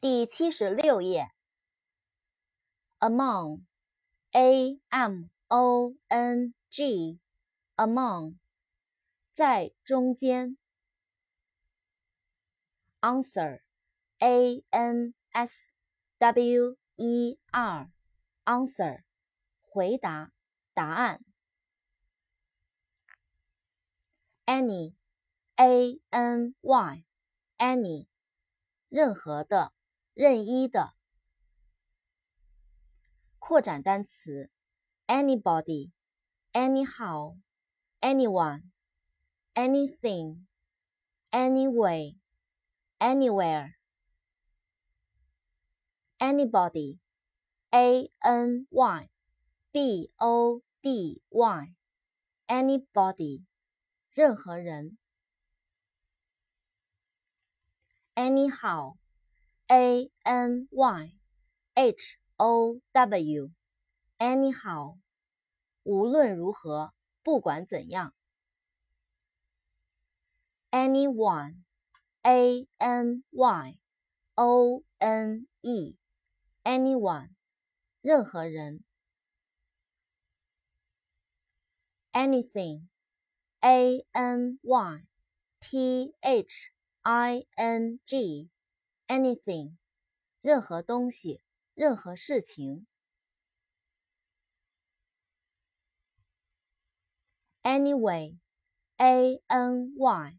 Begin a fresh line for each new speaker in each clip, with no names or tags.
第七十六页。among，a m o n g，among，在中间。answer，a n s w e r，answer，回答，答案。any，a n y，any，任何的。任意的。扩展单词：anybody、anyhow、anyone、anything、anyway、anywhere。anybody、a n y b o d y、anybody，任何人。anyhow。A N Y H O W，anyhow，无论如何，不管怎样。Anyone，A N Y O N E，anyone，任何人。Anything，A N Y T H I N G。 anything，任何东西，任何事情。Anyway，a n y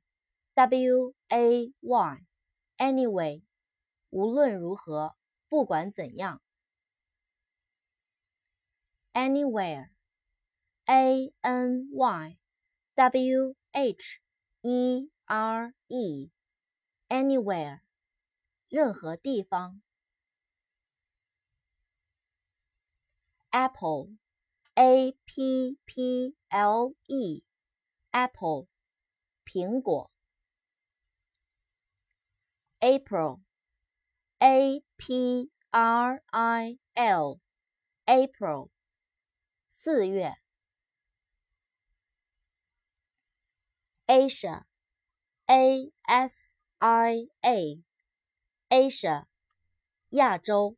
w a y，anyway，无论如何，不管怎样。Anywhere，a n y w h e r e，anywhere。任何地方。Apple，A P P L E，Apple，苹果。April，A P R I L，April，四月。Asia，A S I A。Asia，亚洲。